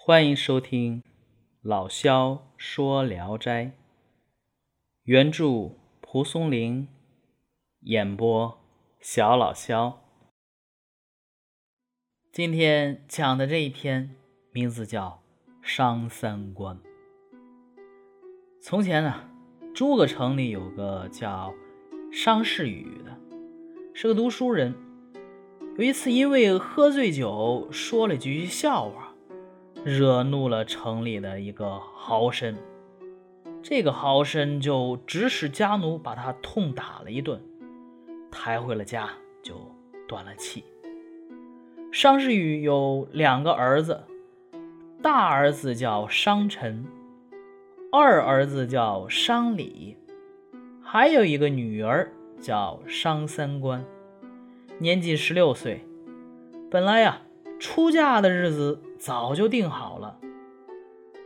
欢迎收听老萧说《聊斋》，原著蒲松龄，演播小老萧。今天讲的这一篇名字叫《商三观》。从前呢，诸葛城里有个叫商世宇的，是个读书人。有一次，因为喝醉酒说了句笑话。惹怒了城里的一个豪绅，这个豪绅就指使家奴把他痛打了一顿，抬回了家就断了气。商世宇有两个儿子，大儿子叫商臣，二儿子叫商礼，还有一个女儿叫商三观，年仅十六岁。本来呀。出嫁的日子早就定好了，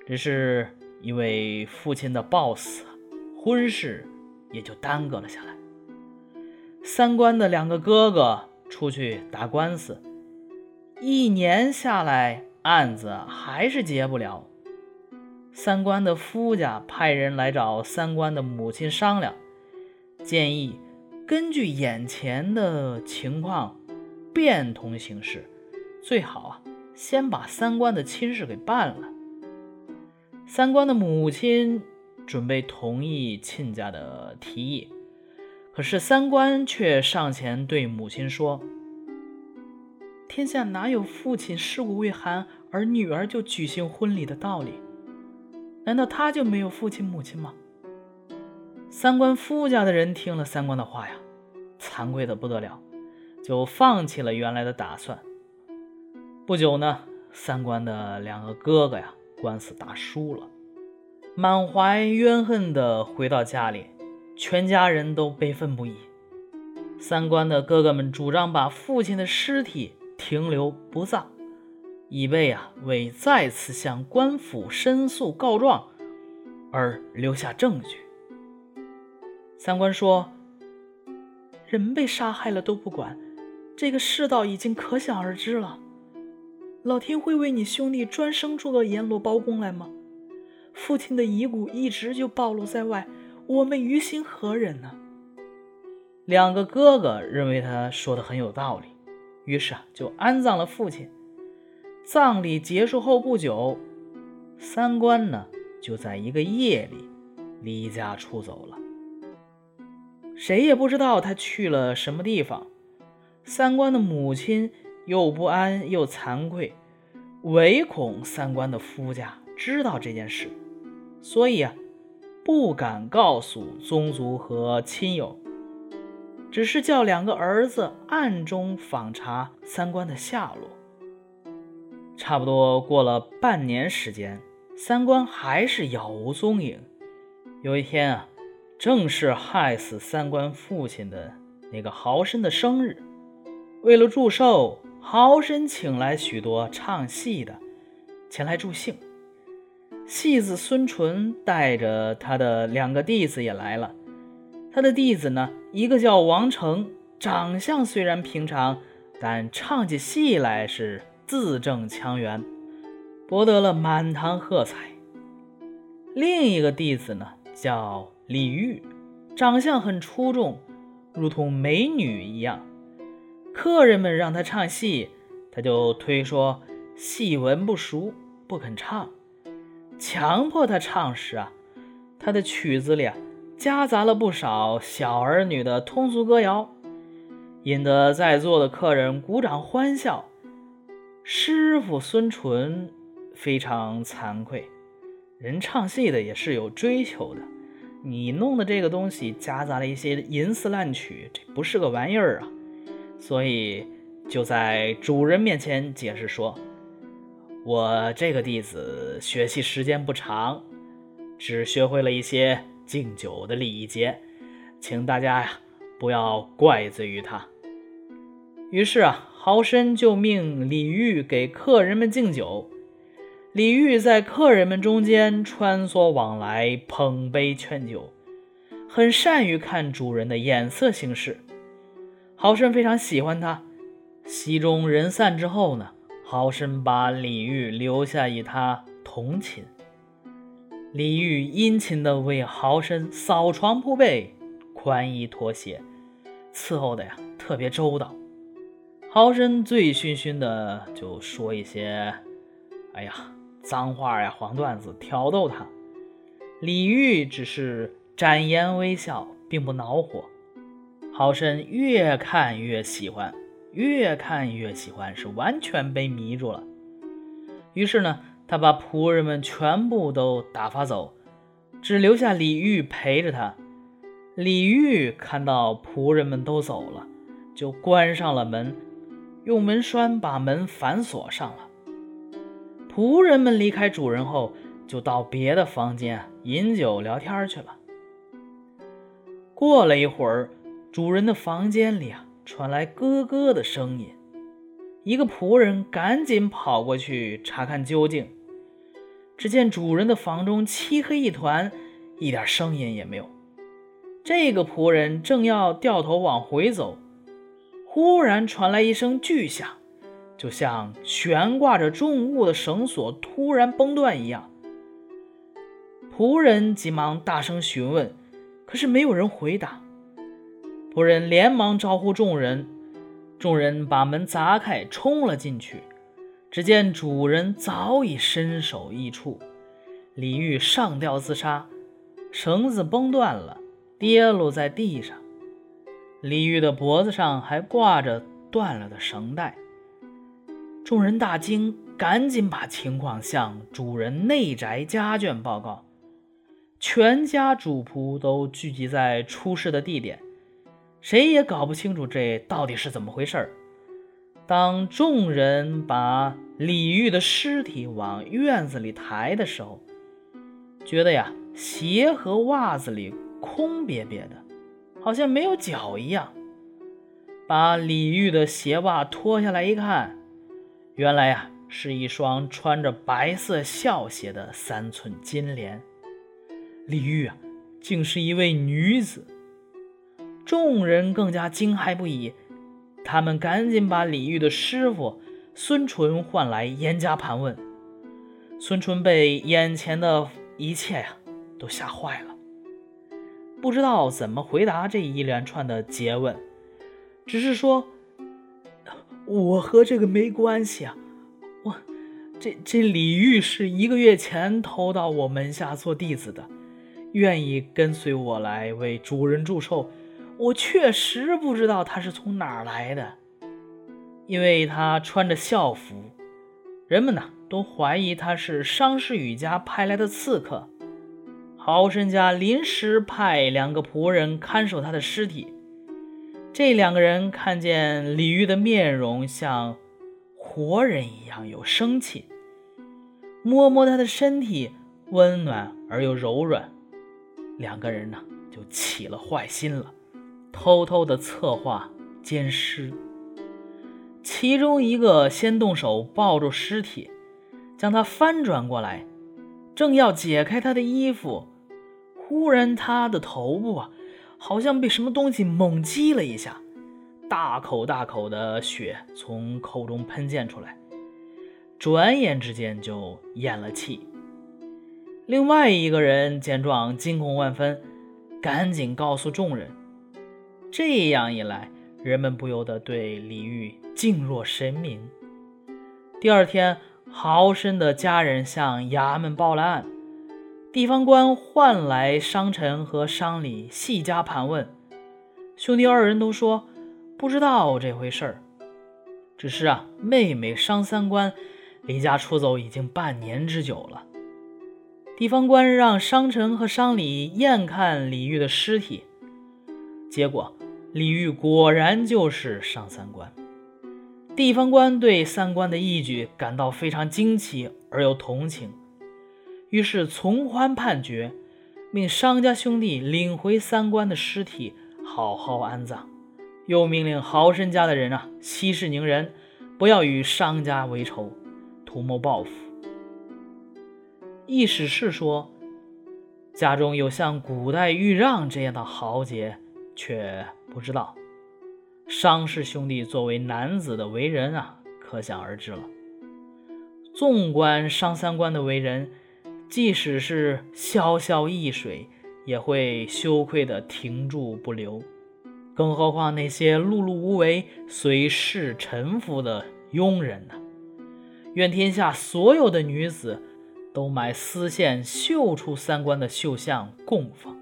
只是因为父亲的暴死，婚事也就耽搁了下来。三观的两个哥哥出去打官司，一年下来案子还是结不了。三观的夫家派人来找三观的母亲商量，建议根据眼前的情况变通行事。最好啊，先把三观的亲事给办了。三观的母亲准备同意亲家的提议，可是三观却上前对母亲说：“天下哪有父亲尸骨未寒而女儿就举行婚礼的道理？难道他就没有父亲母亲吗？”三观夫家的人听了三观的话呀，惭愧的不得了，就放弃了原来的打算。不久呢，三观的两个哥哥呀，官司打输了，满怀怨恨的回到家里，全家人都悲愤不已。三观的哥哥们主张把父亲的尸体停留不葬，以备啊为再次向官府申诉告状而留下证据。三观说：“人被杀害了都不管，这个世道已经可想而知了。”老天会为你兄弟专生出个阎罗包公来吗？父亲的遗骨一直就暴露在外，我们于心何忍呢？两个哥哥认为他说的很有道理，于是啊就安葬了父亲。葬礼结束后不久，三观呢就在一个夜里离家出走了，谁也不知道他去了什么地方。三观的母亲。又不安又惭愧，唯恐三观的夫家知道这件事，所以啊，不敢告诉宗族和亲友，只是叫两个儿子暗中访查三观的下落。差不多过了半年时间，三观还是杳无踪影。有一天啊，正是害死三观父亲的那个豪绅的生日，为了祝寿。豪绅请来许多唱戏的前来助兴，戏子孙淳带着他的两个弟子也来了。他的弟子呢，一个叫王成，长相虽然平常，但唱起戏来是字正腔圆，博得了满堂喝彩。另一个弟子呢，叫李煜，长相很出众，如同美女一样。客人们让他唱戏，他就推说戏文不熟，不肯唱。强迫他唱时啊，他的曲子里啊夹杂了不少小儿女的通俗歌谣，引得在座的客人鼓掌欢笑。师傅孙淳非常惭愧，人唱戏的也是有追求的，你弄的这个东西夹杂了一些淫词烂曲，这不是个玩意儿啊！所以就在主人面前解释说：“我这个弟子学习时间不长，只学会了一些敬酒的礼节，请大家呀不要怪罪于他。”于是啊，豪绅就命李煜给客人们敬酒。李煜在客人们中间穿梭往来，捧杯劝酒，很善于看主人的眼色行事。豪绅非常喜欢他。戏中人散之后呢，豪绅把李煜留下与他同寝。李煜殷勤地为豪绅扫床铺被、宽衣脱鞋，伺候的呀特别周到。豪绅醉醺醺的就说一些，哎呀，脏话呀、黄段子挑逗他。李煜只是展颜微笑，并不恼火。豪绅越看越喜欢，越看越喜欢，是完全被迷住了。于是呢。他把仆人们全部都打发走，只留下李煜陪着他。李煜看到仆人们都走了，就关上了门，用门栓把门反锁上了。仆人们离开主人后，就到别的房间饮酒聊天去了。过了一会儿，主人的房间里啊传来咯咯的声音，一个仆人赶紧跑过去查看究竟。只见主人的房中漆黑一团，一点声音也没有。这个仆人正要掉头往回走，忽然传来一声巨响，就像悬挂着重物的绳索突然崩断一样。仆人急忙大声询问，可是没有人回答。仆人连忙招呼众人，众人把门砸开，冲了进去。只见主人早已身首异处，李煜上吊自杀，绳子崩断了，跌落在地上。李煜的脖子上还挂着断了的绳带。众人大惊，赶紧把情况向主人内宅家眷报告。全家主仆都聚集在出事的地点，谁也搞不清楚这到底是怎么回事儿。当众人把李煜的尸体往院子里抬的时候，觉得呀，鞋和袜子里空瘪瘪的，好像没有脚一样。把李煜的鞋袜脱下来一看，原来呀，是一双穿着白色孝鞋的三寸金莲。李煜啊，竟是一位女子。众人更加惊骇不已。他们赶紧把李煜的师傅孙淳唤来，严加盘问。孙淳被眼前的一切呀都吓坏了，不知道怎么回答这一连串的诘问，只是说：“我和这个没关系啊，我这这李煜是一个月前偷到我门下做弟子的，愿意跟随我来为主人祝寿。”我确实不知道他是从哪儿来的，因为他穿着校服，人们呢都怀疑他是商世宇家派来的刺客。豪绅家临时派两个仆人看守他的尸体，这两个人看见李煜的面容像活人一样有生气，摸摸他的身体温暖而又柔软，两个人呢就起了坏心了。偷偷的策划奸尸，其中一个先动手抱住尸体，将他翻转过来，正要解开他的衣服，忽然他的头部啊，好像被什么东西猛击了一下，大口大口的血从口中喷溅出来，转眼之间就咽了气。另外一个人见状惊恐万分，赶紧告诉众人。这样一来，人们不由得对李煜敬若神明。第二天，豪绅的家人向衙门报了案，地方官唤来商臣和商礼细加盘问，兄弟二人都说不知道这回事儿，只是啊，妹妹商三官离家出走已经半年之久了。地方官让商臣和商礼验看李煜的尸体，结果。李煜果然就是上三官，地方官对三官的义举感到非常惊奇而又同情，于是从宽判决，命商家兄弟领回三官的尸体好好安葬，又命令豪绅家的人啊息事宁人，不要与商家为仇，图谋报复。意史是说，家中有像古代豫让这样的豪杰。却不知道，商氏兄弟作为男子的为人啊，可想而知了。纵观商三观的为人，即使是潇潇易水，也会羞愧的停住不留。更何况那些碌碌无为、随世臣服的庸人呢？愿天下所有的女子都买丝线绣出三观的绣像供奉，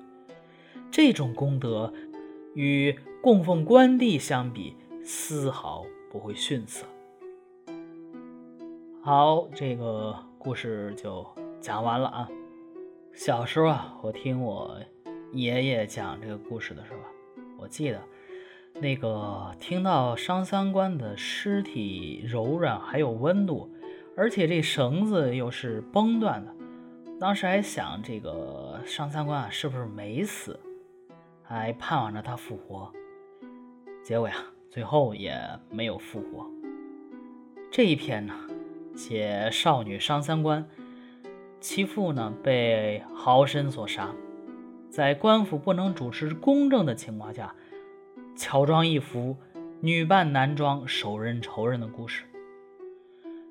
这种功德与供奉关帝相比，丝毫不会逊色。好，这个故事就讲完了啊。小时候啊，我听我爷爷讲这个故事的时候，我记得那个听到商三官的尸体柔软还有温度，而且这绳子又是崩断的，当时还想这个商三官啊是不是没死，还盼望着他复活。结果呀，最后也没有复活。这一篇呢。写少女伤三观，其父呢被豪绅所杀，在官府不能主持公正的情况下，乔装一服，女扮男装，手刃仇人的故事，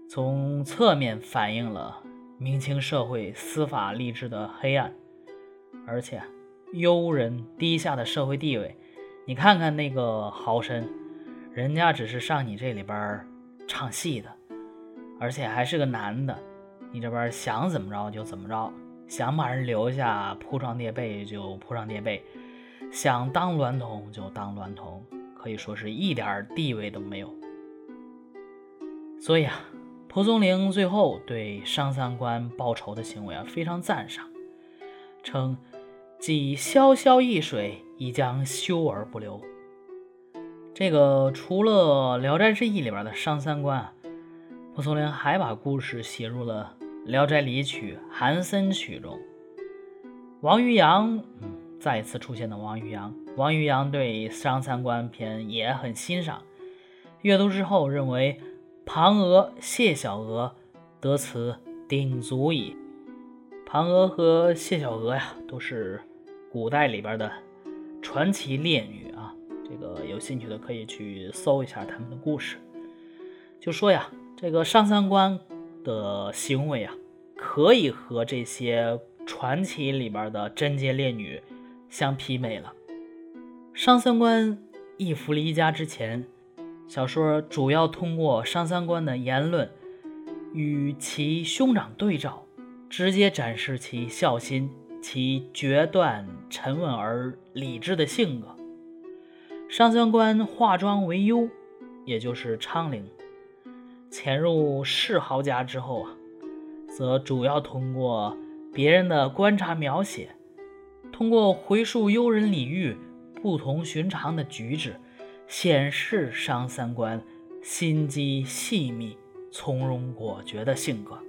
从侧面反映了明清社会司法吏治的黑暗，而且优人低下的社会地位。你看看那个豪绅，人家只是上你这里边唱戏的。而且还是个男的，你这边想怎么着就怎么着，想把人留下铺床垫被就铺床垫被，想当娈童就当娈童，可以说是一点地位都没有。所以啊，蒲松龄最后对商三官报仇的行为啊非常赞赏，称既潇潇易水，亦将休而不留。这个除了《聊斋志异》里边的商三观。蒲松龄还把故事写入了《聊斋离曲》《韩森曲》中。王渔洋，嗯，再次出现的王渔洋。王渔洋对《商三观篇》也很欣赏，阅读之后认为庞娥、谢小娥得此鼎足矣。庞娥和谢小娥呀，都是古代里边的传奇烈女啊。这个有兴趣的可以去搜一下他们的故事。就说呀。这个上三观的行为啊，可以和这些传奇里边的贞洁烈女相媲美了。上三观一夫离家之前，小说主要通过上三观的言论与其兄长对照，直接展示其孝心、其决断、沉稳而理智的性格。上三官化妆为优，也就是昌龄。潜入世豪家之后啊，则主要通过别人的观察描写，通过回述幽人李煜不同寻常的举止，显示商三官心机细密、从容果决的性格。